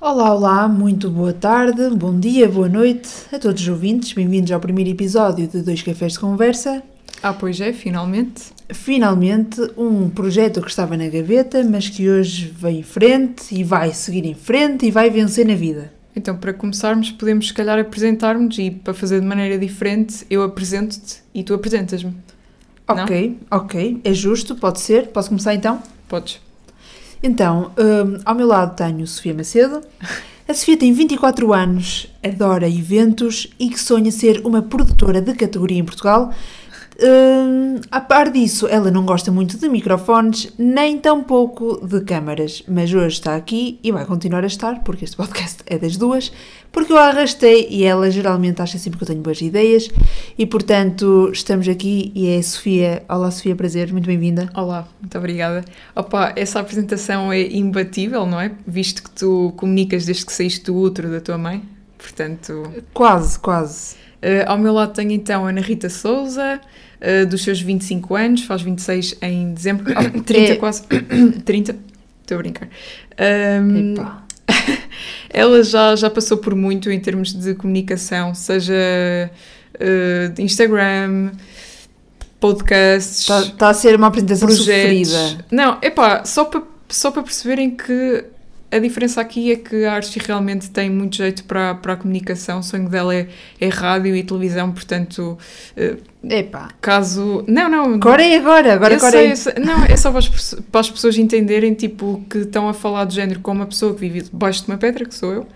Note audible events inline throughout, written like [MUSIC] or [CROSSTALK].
Olá, olá, muito boa tarde, bom dia, boa noite a todos os ouvintes. Bem-vindos ao primeiro episódio de Dois Cafés de Conversa. Ah, pois é, finalmente. Finalmente, um projeto que estava na gaveta, mas que hoje vem em frente e vai seguir em frente e vai vencer na vida. Então, para começarmos, podemos se calhar apresentar-nos e para fazer de maneira diferente, eu apresento-te e tu apresentas-me. Ok, ok, é justo, pode ser. Posso começar então? Podes. Então, hum, ao meu lado tenho Sofia Macedo. A Sofia tem 24 anos, adora eventos e que sonha ser uma produtora de categoria em Portugal. Hum, a par disso, ela não gosta muito de microfones, nem tampouco de câmaras, mas hoje está aqui e vai continuar a estar, porque este podcast é das duas, porque eu a arrastei e ela geralmente acha sempre que eu tenho boas ideias e, portanto, estamos aqui e é a Sofia. Olá, Sofia, prazer, muito bem-vinda. Olá, muito obrigada. Opa, essa apresentação é imbatível, não é? Visto que tu comunicas desde que saíste do útero da tua mãe, portanto... Quase, quase. Uh, ao meu lado tenho então Ana Rita Souza, uh, dos seus 25 anos, faz 26 em dezembro, [COUGHS] oh, 30 é. quase, [COUGHS] 30, estou a brincar. Um, [LAUGHS] ela já, já passou por muito em termos de comunicação, seja uh, de Instagram, podcasts. Está tá a ser uma apresentação projetos. sofrida. Não, epá, só para só para perceberem que a diferença aqui é que a Archie realmente tem muito jeito para, para a comunicação, o sonho dela é, é rádio e televisão, portanto. Uh, Epá. Caso. Não, não. Agora é agora, agora eu sei, sei, Não, é só para as, para as, pessoas entenderem, tipo, que estão a falar de género com uma pessoa que vive debaixo de uma pedra, que sou eu,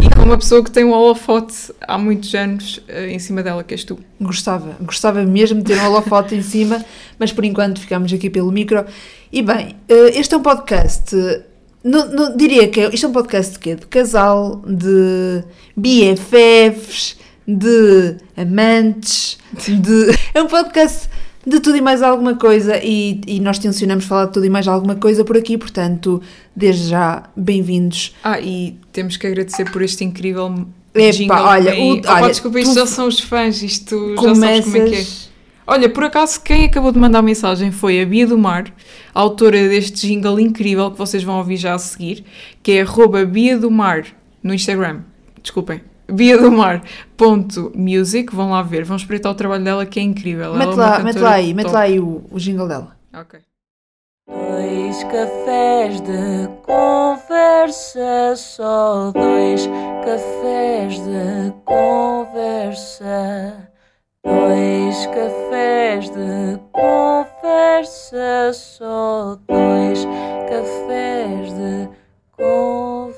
e com uma pessoa que tem um holofote há muitos anos uh, em cima dela, que és tu. Gostava, gostava mesmo de ter um holofote em cima, mas por enquanto ficamos aqui pelo micro. E bem, uh, este é um podcast não, não, diria que é, isto é um podcast de quê? De casal, de BFFs, de amantes, de. [LAUGHS] É um podcast de tudo e mais alguma coisa e, e nós tencionamos falar de tudo e mais alguma coisa por aqui, portanto, desde já, bem-vindos. Ah, e temos que agradecer por este incrível Epa, olha, o, olha, desculpa, isto já são os fãs, isto começas... já sabes como é que é. Olha, por acaso, quem acabou de mandar mensagem foi a Bia do Mar, autora deste jingle incrível que vocês vão ouvir já a seguir, que é arroba Bia do Mar no Instagram. Desculpem. Bia do Mar.music, vão lá ver, vão espreitar o trabalho dela que é incrível. Mete, é lá, mete lá aí, mete lá aí o, o jingle dela. Ok. Dois cafés de conversa, só dois cafés de conversa. Dois cafés de conversa, só dois cafés de conversa.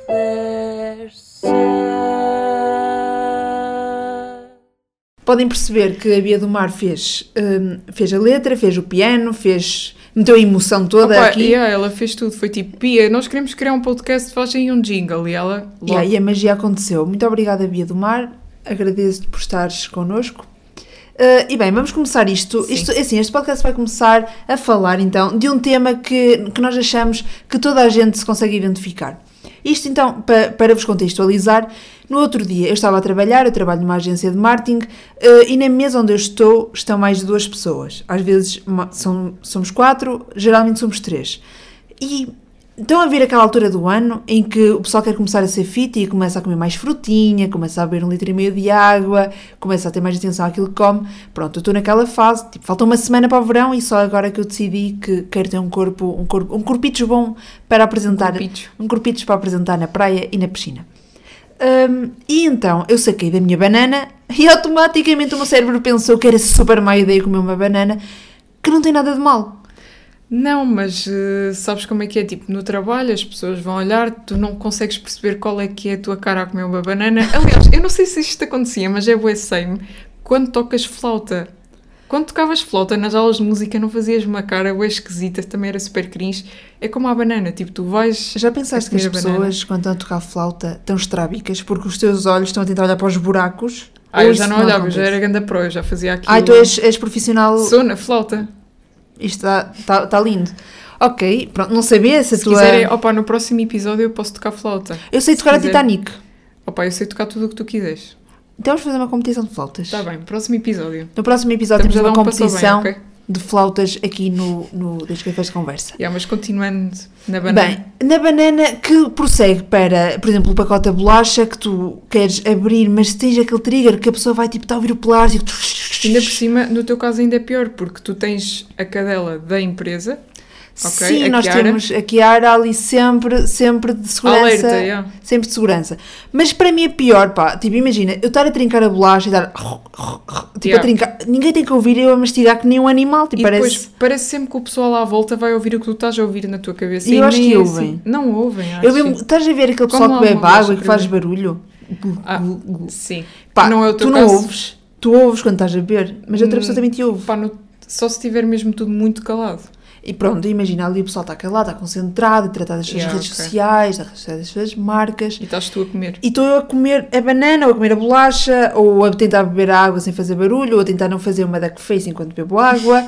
Podem perceber que a Bia do Mar fez, um, fez a letra, fez o piano, fez meteu a emoção toda Opa, aqui. Yeah, ela fez tudo. Foi tipo, Bia, nós queremos criar um podcast, fazem um jingle. E ela. Logo... Yeah, e a magia aconteceu. Muito obrigada, Bia do Mar. Agradeço-te por estares connosco. Uh, e bem, vamos começar isto. Sim. isto assim, este podcast vai começar a falar então de um tema que, que nós achamos que toda a gente se consegue identificar. Isto então, para, para vos contextualizar, no outro dia eu estava a trabalhar, eu trabalho numa agência de marketing uh, e na mesa onde eu estou estão mais de duas pessoas. Às vezes são, somos quatro, geralmente somos três. E Estão a ver aquela altura do ano em que o pessoal quer começar a ser fit e começa a comer mais frutinha, começa a beber um litro e meio de água, começa a ter mais atenção àquilo que come. Pronto, eu estou naquela fase, tipo, falta uma semana para o verão e só agora que eu decidi que quero ter um corpo, um corpo, um corpitos bom para apresentar, um corpitos, um para apresentar na praia e na piscina. Um, e então eu saquei da minha banana [LAUGHS] e automaticamente o meu cérebro pensou que era super má ideia comer uma banana, que não tem nada de mal não, mas uh, sabes como é que é? Tipo, no trabalho as pessoas vão olhar, tu não consegues perceber qual é que é a tua cara a comer uma banana. Aliás, eu não sei se isto acontecia, mas é bué same. Quando tocas flauta, quando tocavas flauta nas aulas de música não fazias uma cara esquisita, também era super cringe. É como a banana, tipo, tu vais... Já pensaste que as pessoas, quando estão a tocar flauta, estão estrábicas porque os teus olhos estão a tentar olhar para os buracos? Ah, eu já não olhava, já era grande pro, eu já fazia aquilo. Ah, tu és, és profissional... Sou na flauta. Isto está tá, tá lindo. Ok, pronto, não sabia se a se tua... quiserem, opa, no próximo episódio eu posso tocar flauta. Eu sei tocar quiser. a Titanic. Opa, eu sei tocar tudo o que tu quiseres. Então vamos fazer uma competição de flautas. Está bem, próximo episódio. No próximo episódio Estamos temos uma um competição. Bem, okay? De flautas aqui no, no Dois Cafés de Conversa. Yeah, mas continuando na banana. Bem, na banana que prossegue para, por exemplo, o pacote da bolacha que tu queres abrir, mas tens aquele trigger que a pessoa vai tipo, estar a ouvir o plástico. Ainda por cima, no teu caso ainda é pior, porque tu tens a cadela da empresa, ok? Sim, nós Chiara. temos a Kiara ali sempre, sempre de segurança. Alerta, yeah. Sempre de segurança. Mas para mim é pior, pá. Tipo, imagina, eu estar a trincar a bolacha e dar. Tipo, Yeah. a trincar. Ninguém tem que ouvir eu a mastigar que nem um animal. Tipo, E parece. depois parece sempre que o pessoal à volta vai ouvir o que tu estás a ouvir na tua cabeça. E eu acho que é ouvem. assim. Não ouvem, acho. Eu mesmo, estás a ver aquele pessoal Como que lá bebe água e que faz barulho? Ah, sim. Pá, não é o teu tu caso. não ouves. Tu ouves quando estás a beber, mas outra Hum, pessoa também te ouve. Pá, no- só se tiver mesmo tudo muito calado. E pronto, imagina ali o pessoal está calado, está concentrado, a tratar das suas Yeah, redes ok. sociais, a tratar das suas marcas. E estás tu a comer. E estou eu a comer a banana, ou a comer a bolacha, ou a tentar beber água sem fazer barulho, ou a tentar não fazer uma duck face enquanto bebo água.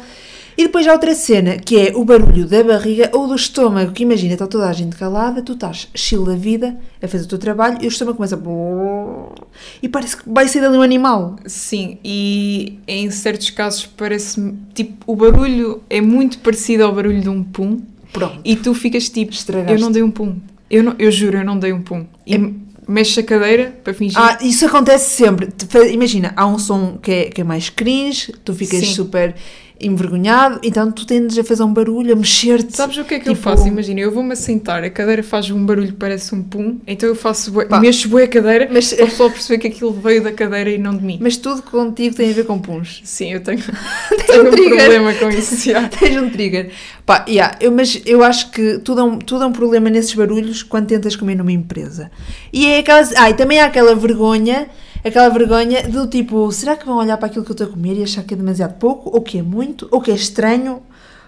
E depois há outra cena, que é o barulho da barriga ou do estômago, que imagina, está toda a gente calada, tu estás chill da vida, a fazer o teu trabalho, e o estômago começa a... E parece que vai sair dali um animal. Sim, e em certos casos parece-me. Tipo, o barulho é muito parecido ao barulho de um pum. Pronto. E tu ficas tipo, Estragaste. eu não dei um pum. Eu, não, eu juro, eu não dei um pum. E mexes a cadeira para fingir. Ah, isso acontece sempre. Imagina, há um som que é, que é mais cringe, tu ficas Sim. super envergonhado, então tu tendes a fazer um barulho, a mexer-te. Sabes o que é que eu Tipo- faço? Imagina, eu vou-me assentar, a cadeira faz um barulho que parece um pum, então eu faço bué, mexo bué a cadeira Mas- para pessoal perceber que aquilo veio da cadeira e não de mim. Mas tudo contigo tem a ver com puns. Sim, eu tenho, [LAUGHS] tenho um trigger. problema com isso. já. Tens um trigger. Pá, yeah, eu, mas eu acho que tudo é, um, tudo é um problema nesses barulhos quando tentas comer numa empresa. E é aquelas. Ah, e também há aquela vergonha, aquela vergonha do tipo, será que vão olhar para aquilo que eu estou a comer e achar que é demasiado pouco, ou que é muito, ou que é estranho?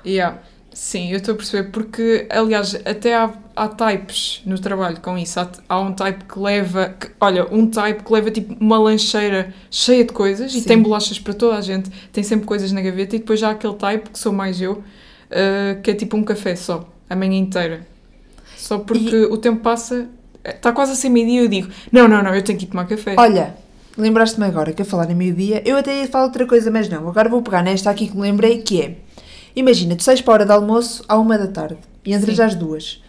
Yeah. Sim, eu estou a perceber, porque, aliás, até há, há types no trabalho com isso. Há, há um type que leva, que- olha, um type que leva tipo uma lancheira cheia de coisas e Sim. tem bolachas para toda a gente, tem sempre coisas na gaveta, e depois já há aquele type, que sou mais eu, uh, que é tipo um café só, a manhã inteira. Só porque o tempo passa, está quase a ser meio-dia e eu digo: não, não, não, eu tenho que ir tomar café. Olha, lembraste-me agora que a falar em meio-dia, eu até ia falar outra coisa, mas não. Agora vou pegar nesta aqui que me lembrei, que é... Imagina, tu sais para a hora de almoço à uma da tarde e entras Sim. às duas.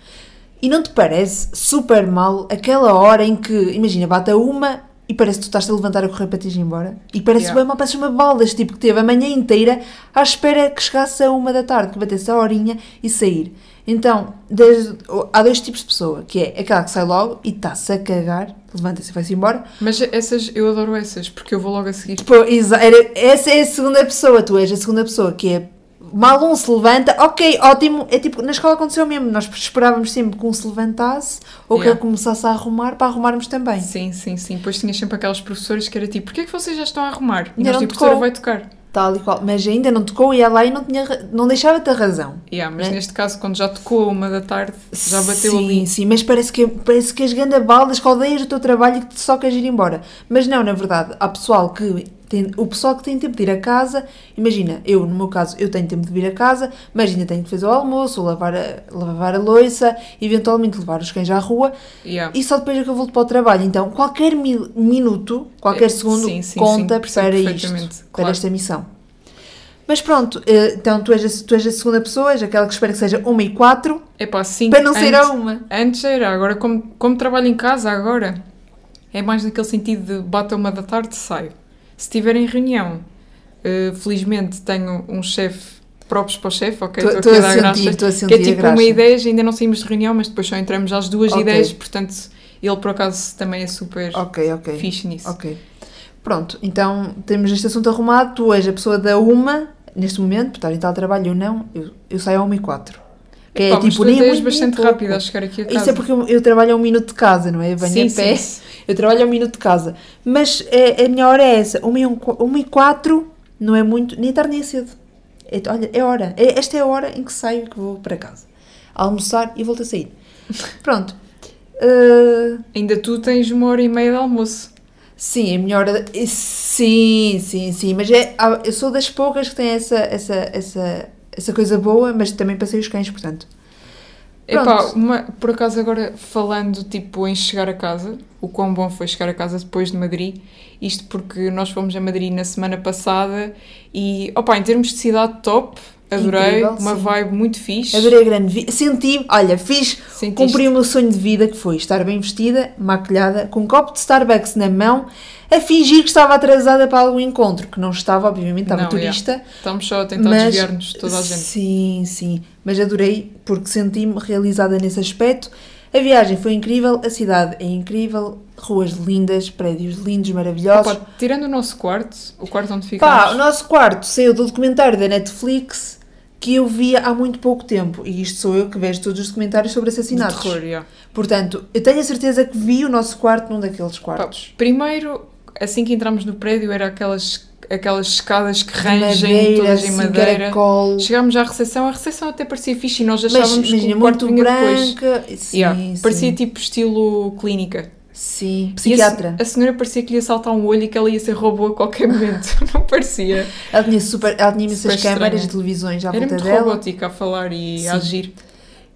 E não te parece super mal aquela hora em que, imagina, bate a uma e parece que tu estás a levantar a correr para te ir embora? E parece Yeah. bem mal, parece uma baldas, tipo que teve a manhã inteira à espera que chegasse a uma da tarde, que batesse a horinha e sair. Então, desde- há dois tipos de pessoa, que é aquela que sai logo e está-se a cagar, levanta-se e vai-se embora, Mas essas, eu adoro essas, porque eu vou logo a seguir. Pô, era- essa é a segunda pessoa, tu és a segunda pessoa, que é mal um se levanta, ok, ótimo. É tipo, na escola aconteceu mesmo, nós esperávamos sempre que um se levantasse ou que Yeah. ele começasse a arrumar para arrumarmos também. Sim, sim, sim. Depois tinhas sempre aquelas professoras que era tipo, porquê é que vocês já estão a arrumar? E Ainda nós, tipo, a professora vai tocar. Tal e qual. Mas ainda não tocou, ia lá e não, tinha, não deixava ter razão. Yeah, mas Né? neste caso, quando já tocou uma da tarde, já bateu sim, ali. Sim, mas parece que, parece que és ganda baldas, que odeias o teu trabalho e que só queres ir embora. Mas não, na verdade, há pessoal que tem, o pessoal que tem tempo de ir a casa, imagina, eu no meu caso, eu tenho tempo de vir a casa, mas ainda tenho que fazer o almoço, lavar a, lavar a louça, eventualmente levar os cães à rua Yeah. e só depois é que eu volto para o trabalho. Então, qualquer mi- minuto, qualquer É, segundo sim, sim, conta sim, para isto, perfeitamente, para claro. esta missão. Mas pronto, eh, então tu és, a, tu és a segunda pessoa, és aquela que espera que seja uma e quatro, Epá, sim. para não ser antes, a uma. Antes era, agora como, como trabalho em casa agora, é mais naquele sentido de bate a uma da tarde, saio. Se estiver em reunião, eh, felizmente tenho um chefe próprios para o chefe, ok? Estou- aqui a dar graça. estou a Que é tipo uma ideia, ainda não saímos de reunião, mas depois só entramos às duas Ok. ideias, portanto ele por acaso também é super Ok, ok. fixe nisso. Ok. Pronto, então temos este assunto arrumado. Tu és a pessoa da uma, neste momento, por estar em tal trabalho ou não, eu, eu saio a uma e quatro. Que é Pá, mas tipo, tu nem até muito, és nem bastante pouco. rápida a chegar aqui a casa. Isso é porque eu, eu trabalho a um minuto de casa, não é? Eu venho Sim, a pé, sim. eu trabalho a um minuto de casa. Mas é, a minha hora é essa, uma e, um, uma e quatro não é muito, nem tarde nem cedo. É, olha, é hora. É, esta é a hora em que saio e que vou para casa. Almoçar e volto a sair. [LAUGHS] Pronto. Uh, Ainda tu tens uma hora e meia de almoço. Sim, a hora. de- Sim, sim, sim. Mas é, eu sou das poucas que têm essa, essa, essa, essa coisa boa, mas também passei os cães, portanto. Epá, uma, por acaso agora falando tipo em chegar a casa, o quão bom foi chegar a casa depois de Madrid, isto porque nós fomos a Madrid na semana passada e, opa, em termos de cidade top, adorei, Incrível, uma sim. vibe muito fixe. Adorei a grande vida. Senti, olha, fiz, Sentiste? cumpri o meu sonho de vida que foi estar bem vestida, maquilhada, com um copo de Starbucks na mão, a fingir que estava atrasada para algum encontro, que não estava, obviamente, estava Não, turista. Estamos só a tentar Mas, desviar-nos de toda a gente. Sim, sim. Mas adorei porque senti-me realizada nesse aspecto. A viagem foi incrível, a cidade é incrível, ruas lindas, prédios lindos, maravilhosos. Opa, tirando o nosso quarto, o quarto onde Pá, ficamos, o nosso quarto saiu do documentário da Netflix que eu via há muito pouco tempo. E isto sou eu que vejo todos os documentários sobre de assassinatos. terror, yeah. Portanto, eu tenho a certeza que vi o nosso quarto num daqueles quartos. primeiro, assim que entramos no prédio, era aquelas, aquelas escadas que rangem, todas em madeira. caracol. Chegámos à recepção, a recepção até parecia fixe e nós Mas achávamos que o quarto muito vinha depois. branca. Sim, Yeah, sim. Parecia tipo estilo clínica. Sim, psiquiatra. A, a senhora parecia que lhe ia saltar um olho e que ela ia ser robô a qualquer momento. [LAUGHS] Não parecia. Ela tinha, super, ela tinha imensas Super câmaras, estranha. televisões à Era volta muito dela. robótica a falar e Sim. a agir.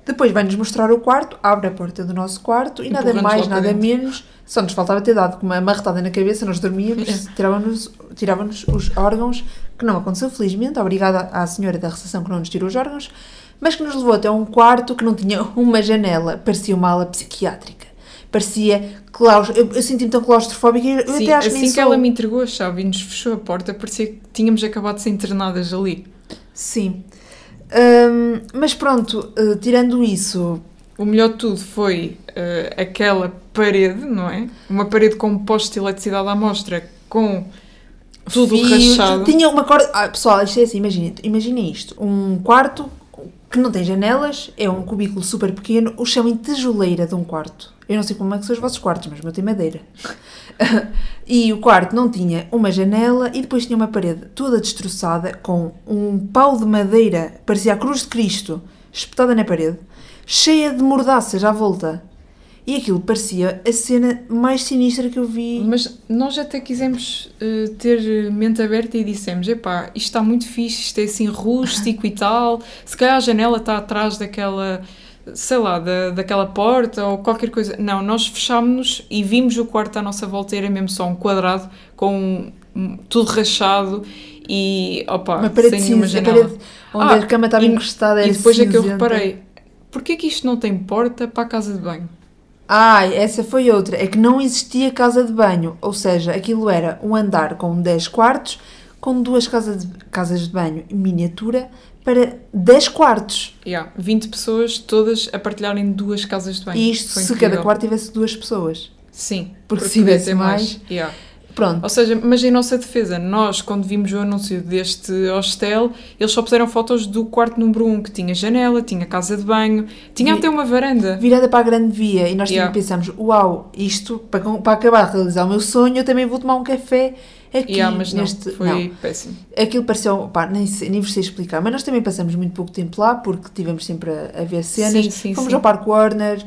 Depois vai-nos mostrar o quarto, abre a porta do nosso quarto e nada mais, nada menos. Só nos faltava ter dado com uma marretada na cabeça, nós dormíamos, tiravam-nos tiravam os órgãos, que não aconteceu, felizmente. Obrigada à senhora da recepção que não nos tirou os órgãos, mas que nos levou até um quarto que não tinha uma janela, parecia uma ala psiquiátrica. Parecia claustro... Eu, eu senti-me tão claustrofóbica eu Sim, até acho que assim que ela me entregou a chave e nos fechou a porta, parecia que tínhamos acabado de ser internadas ali. Sim. Hum, mas pronto, eh, tirando isso, O melhor de tudo foi eh, aquela parede, não é? Uma parede com postos de eletricidade à mostra, com tudo rachado. Tinha uma corda. Ah, pessoal, isto é assim, imaginem imaginem isto: um quarto que não tem janelas, é um cubículo super pequeno, o chamem tijoleira de um quarto. Eu não sei como é que são os vossos quartos, mas o meu tem madeira. [LAUGHS] e o quarto não tinha uma janela e depois tinha uma parede toda destroçada com um pau de madeira, parecia a cruz de Cristo, espetada na parede, cheia de mordaças à volta. E aquilo parecia a cena mais sinistra que eu vi. Mas nós até quisemos eh, ter mente aberta e dissemos: epá, isto está muito fixe, isto é assim rústico e tal. Se calhar a janela está atrás daquela, sei lá, da, daquela porta ou qualquer coisa. Não, nós fechámos-nos e vimos o quarto à nossa volta, era mesmo só um quadrado com tudo rachado e opa, Uma parede sem nenhuma cinza, a janela. parede onde Ah, a cama estava e- encostada era E depois é que eu cinzenta. reparei: porquê que isto não tem porta para a casa de banho? Ah, essa foi outra. É que não existia casa de banho. Ou seja, aquilo era um andar com 10 quartos, com duas casas de, casas de banho miniatura para 10 quartos. Yeah, 20 pessoas todas a partilharem duas casas de banho. E isto Foi se incrível. cada quarto tivesse duas pessoas. Sim, Porque se podia tivesse ter mais- Yeah. Pronto. Ou seja, mas em nossa defesa, nós, quando vimos o anúncio deste hostel, eles só puseram fotos do quarto número 1, que tinha janela, tinha casa de banho, tinha Vi- até uma varanda. Virada para a grande via. E nós Yeah. pensámos, uau, isto, para, para acabar de realizar o meu sonho, eu também vou tomar um café aqui. Yeah, mas não, neste... foi não. péssimo. Aquilo pareceu, pá, nem, nem vos sei explicar, mas nós também passamos muito pouco tempo lá porque tivemos sempre a, a ver cenas. Sim, sim, fomos sim. ao Parque Warner,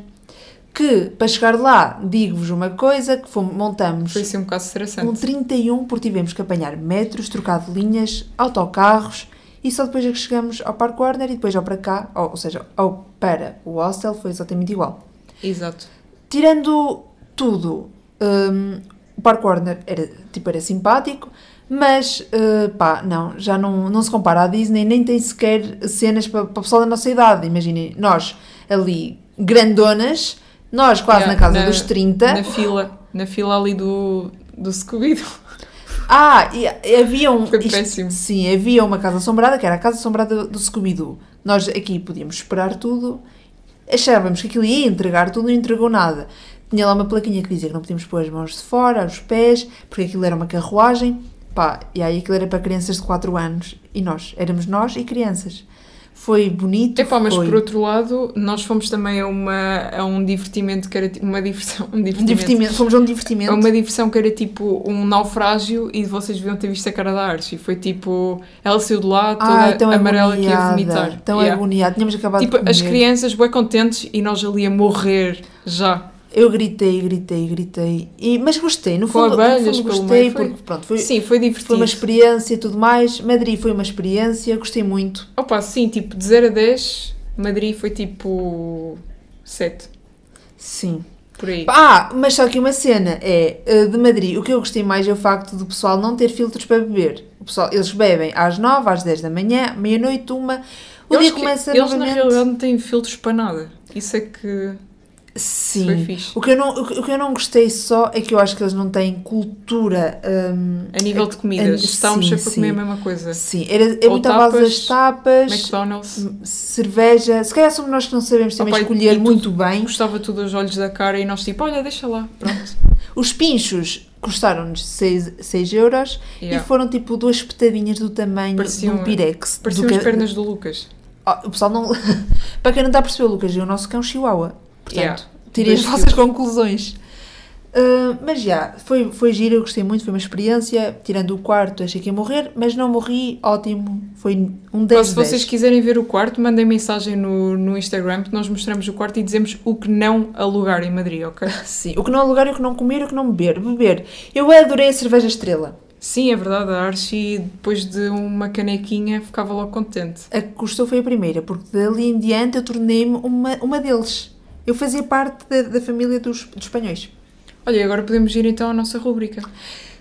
que para chegar lá, digo-vos uma coisa, que fomos, montamos Foi assim um bocado estressante. um 31 porque tivemos que apanhar metros, trocar de linhas, autocarros e só depois é que chegamos ao Parque Warner e depois ao para cá, ou, ou seja, ao para o hostel foi exatamente igual. Exato. Tirando tudo, hum, o Parque Warner era, tipo, era simpático, mas uh, pá, não, já não, não se compara à Disney, nem tem sequer cenas para, para o pessoal da nossa idade. Imaginem, nós ali grandonas, nós quase Yeah, na casa na- dos 30. Na fila, na fila ali do, do Scooby-Doo. Ah, e, e havia um. Foi péssimo. Sim, havia uma casa assombrada, que era a casa assombrada do Scooby-Doo. Nós aqui podíamos esperar tudo, achávamos que aquilo ia entregar tudo, não entregou nada. Tinha lá uma plaquinha que dizia que não podíamos pôr as mãos de fora, os pés, porque aquilo era uma carruagem. Pá, e aí aquilo era para crianças de 4 anos. E nós, éramos nós e crianças. Foi bonito. Epá, mas foi por outro lado, nós fomos também a, uma, a um divertimento que era tipo uma diversão. Um [LAUGHS] um divertimento. divertimento. Fomos a um divertimento. A uma diversão que era tipo um naufrágio e vocês deviam ter visto a cara da Archie. Foi tipo, ela saiu de lá toda Ai, tão amarela que ia agoniada, vomitar. Tão Yeah. agoniada. Tínhamos acabado Tipo, de as comer. crianças bem contentes e nós ali a morrer já. Eu gritei, gritei, gritei. E, mas gostei, no fundo, no abelhas fundo pelo gostei, foi- porque pronto, foi, sim, foi divertido. foi uma experiência e tudo mais. Madrid foi uma experiência, gostei muito. Opa, sim, tipo, de 0 a 10, Madrid foi tipo 7, Sim. por aí. Ah, mas só que uma cena é eh, de Madrid. O que eu gostei mais é o facto do pessoal não ter filtros para beber. O pessoal, eles bebem às 9, às 10 da manhã, meia-noite, uma. O Eu dia acho que começa eles na novamente. realidade não têm filtros para nada. Isso é que Sim. O que, eu não, o que- o eu não gostei só é que eu acho que eles não têm cultura. hum, A nível de comidas, sim, estávamos sempre a sim. comer a mesma coisa. Sim, era, é Ou muito à base tapas, das tapas, McDonald's. cerveja. Se calhar somos nós que não sabemos também escolher tudo- muito bem. Gostava tudo aos olhos da cara e nós tipo, olha, deixa lá, pronto. [LAUGHS] Os pinchos custaram-nos 6 euros Yeah. e foram tipo duas espetadinhas do tamanho Pareciam- de um pirex. Pareciam do as pernas do Lucas. Ah, o pessoal não. [LAUGHS] Para quem não está a perceber, Lucas, é o nosso cão chihuahua. Portanto, Yeah. tirem as vossas conclusões. Ah, mas já, foi, foi giro, eu gostei muito, foi uma experiência. Tirando o quarto, achei que ia morrer, mas não morri, ótimo. Foi um 10 Pá, se vocês quiserem ver o quarto, mandem mensagem no, no Instagram que nós mostramos o quarto e dizemos o que não alugar em Madrid, ok? [LAUGHS] Sim, o que não alugar, o que não comer, o que não beber. Beber. Eu adorei a cerveja estrela. Sim, é verdade, a Archie, depois de uma canequinha, ficava logo contente. A que custou foi a primeira, porque dali em diante eu tornei-me uma, uma deles. Eu fazia parte da, da família dos, dos espanhóis. Olha, e agora podemos ir então à nossa rúbrica.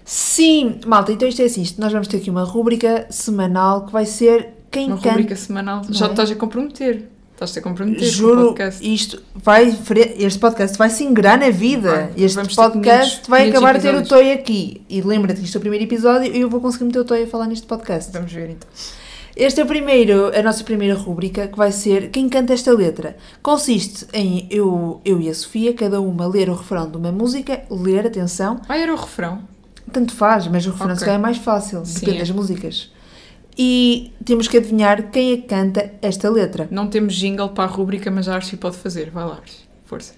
Sim, malta, então isto é assim, isto, nós vamos ter aqui uma rúbrica semanal que vai ser quem Uma canta. rúbrica semanal. Não Já é? estás a comprometer. Estás-te a comprometer com o Juro, podcast. isto vai, este podcast vai se ingrar na vida. Vai, este podcast 500 vai 500 acabar a ter o. Toy aqui. E lembra-te que isto é o primeiro episódio e eu vou conseguir meter o Toy a falar neste podcast. Vamos ver então. Este é o primeiro, a nossa primeira rúbrica, que vai ser Quem canta esta letra. Consiste em eu, eu e a Sofia, cada uma ler o refrão de uma música, ler, atenção, Ah, era o refrão. tanto faz, mas o refrão Ok. se calhar é mais fácil, Sim, depende é. das músicas. E temos que adivinhar quem é que canta esta letra. Não temos jingle para a rúbrica, mas a Archie pode fazer. Vai lá, Archie. Força.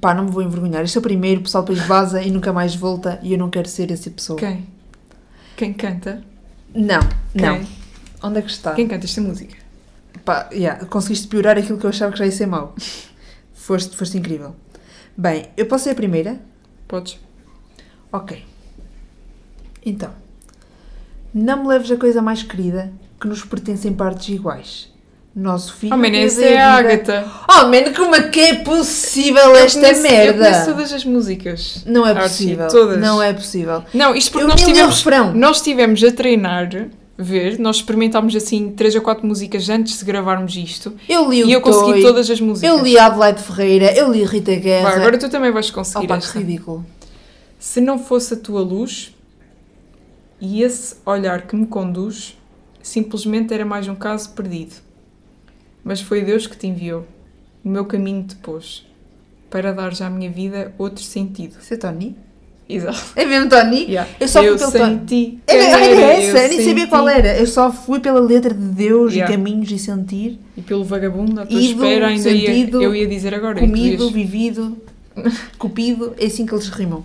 Pá, não me vou envergonhar. Este é o primeiro, o pessoal depois vaza e nunca mais volta e eu não quero ser essa pessoa. Quem? Quem canta? Não, não. Onde é que está? Quem canta esta música? Pá, yeah, conseguiste piorar aquilo que eu achava que já ia ser mau. [LAUGHS] foste, foste incrível. Bem, eu posso ser a primeira? Podes. Ok. Então. Não me leves a coisa mais querida que nos pertence em partes iguais. Nosso filho. Oh, man, essa é a Agatha. Oh, man, como é que é possível Eu esta Eu conheço merda? todas as músicas. Não é Archie, possível. todas. Não é possível. Não, isto porque Eu nós tivemos, refrão. nós estivemos a treinar, ver, nós experimentámos assim 3 ou 4 músicas antes de gravarmos isto Eu li o e eu consegui Toy, todas as músicas. Eu li Adelaide Ferreira, eu li Rita Guerra. Vai, agora tu também vais conseguir Opa, que esta. ridículo. Se não fosse a tua luz e esse olhar que me conduz, simplesmente era mais um caso perdido. Mas foi Deus que te enviou, o meu caminho te pôs, para dar já à minha vida outro sentido. Isso é Tony? Exato. É mesmo Tony? Yeah. Eu só fui eu pelo Tony. senti. É, era, era eu essa, eu nem sabia senti. qual era. Eu só fui pela letra de Deus Yeah. e caminhos e sentir, E pelo vagabundo, à tua Ido, espera, ainda ia, sentido, eu ia dizer agora. comido, ias- vivido, [LAUGHS] cupido. É assim que eles rimam.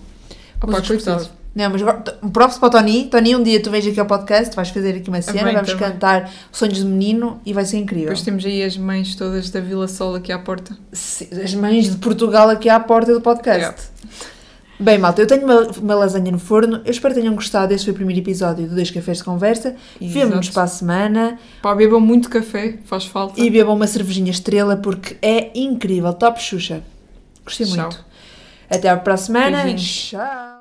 Opa, Músicos coitado. Não, mas agora, props para o Tony. Tony, um dia tu vens aqui ao podcast, vais fazer aqui uma cena, vamos bem. cantar Sonhos de Menino e vai ser incrível. Depois temos aí as mães todas da Vila Sol aqui à porta. Sim, As mães de Portugal aqui à porta do podcast. Yeah. Bem, malta, eu tenho uma, uma lasanha no forno. Eu espero que tenham gostado. Este foi o primeiro episódio do Dois Cafés de Conversa. Vemo-nos para a semana Pá, bebam muito café, faz falta. e bebam uma cervejinha estrela porque é incrível. Top Xuxa. Gostei Tchau. muito. Até para a semana. Beijinhos. Tchau.